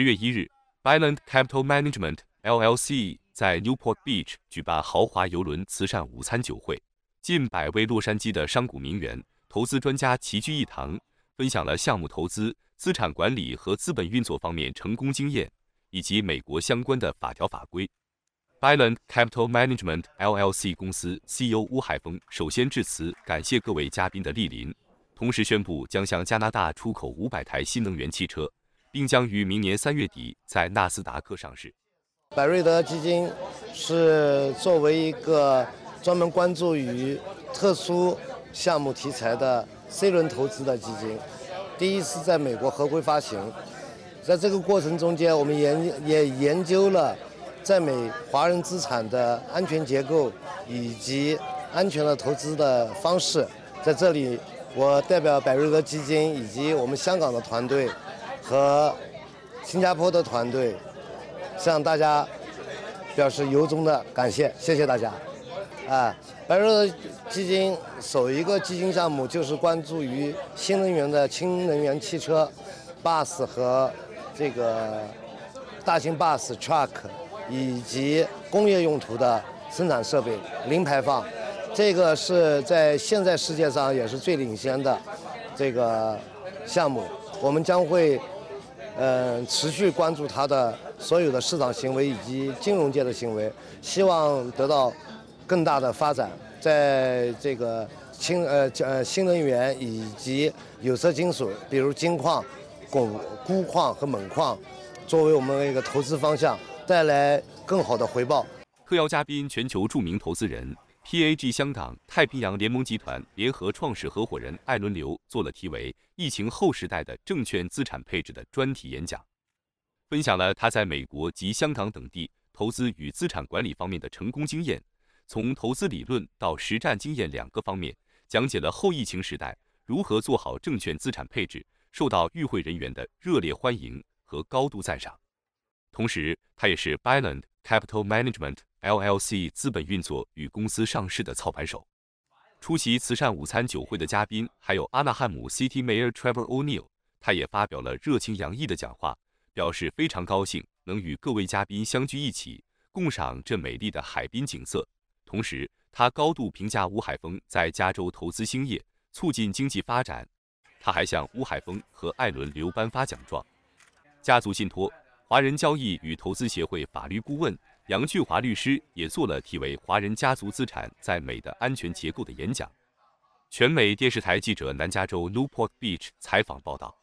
十月一日，Byland Capital Management LLC 在 Newport Beach 举办豪华游轮慈善午餐酒会，近百位洛杉矶的商贾名媛、投资专家齐聚一堂，分享了项目投资、资产管理和资本运作方面成功经验，以及美国相关的法条法规。Byland Capital Management LLC 公司 CEO 乌海峰首先致辞，感谢各位嘉宾的莅临，同时宣布将向加拿大出口五百台新能源汽车。并将于明年三月底在纳斯达克上市。百瑞德基金是作为一个专门关注于特殊项目题材的 C 轮投资的基金，第一次在美国合规发行。在这个过程中间，我们研也研究了在美华人资产的安全结构以及安全的投资的方式。在这里，我代表百瑞德基金以及我们香港的团队。和新加坡的团队向大家表示由衷的感谢，谢谢大家。啊，白热基金首一个基金项目就是关注于新能源的氢能源汽车、bus 和这个大型 bus truck 以及工业用途的生产设备零排放，这个是在现在世界上也是最领先的这个项目，我们将会。嗯，持续关注它的所有的市场行为以及金融界的行为，希望得到更大的发展。在这个氢呃呃新能源以及有色金属，比如金矿、汞、钴矿和锰矿，作为我们一个投资方向，带来更好的回报。特邀嘉宾，全球著名投资人。PAG 香港太平洋联盟集团联合创始合伙人艾伦刘做了题为“疫情后时代的证券资产配置”的专题演讲，分享了他在美国及香港等地投资与资产管理方面的成功经验，从投资理论到实战经验两个方面，讲解了后疫情时代如何做好证券资产配置，受到与会人员的热烈欢迎和高度赞赏。同时，他也是 Byland Capital Management。LLC 资本运作与公司上市的操盘手。出席慈善午餐酒会的嘉宾还有阿纳汉姆 City Mayor Trevor O'Neill，他也发表了热情洋溢的讲话，表示非常高兴能与各位嘉宾相聚一起，共赏这美丽的海滨景色。同时，他高度评价吴海峰在加州投资兴业，促进经济发展。他还向吴海峰和艾伦刘颁发奖状。家族信托华人交易与投资协会法律顾问。杨俊华律师也做了题为《华人家族资产在美的安全结构》的演讲。全美电视台记者南加州 Newport Beach 采访报道。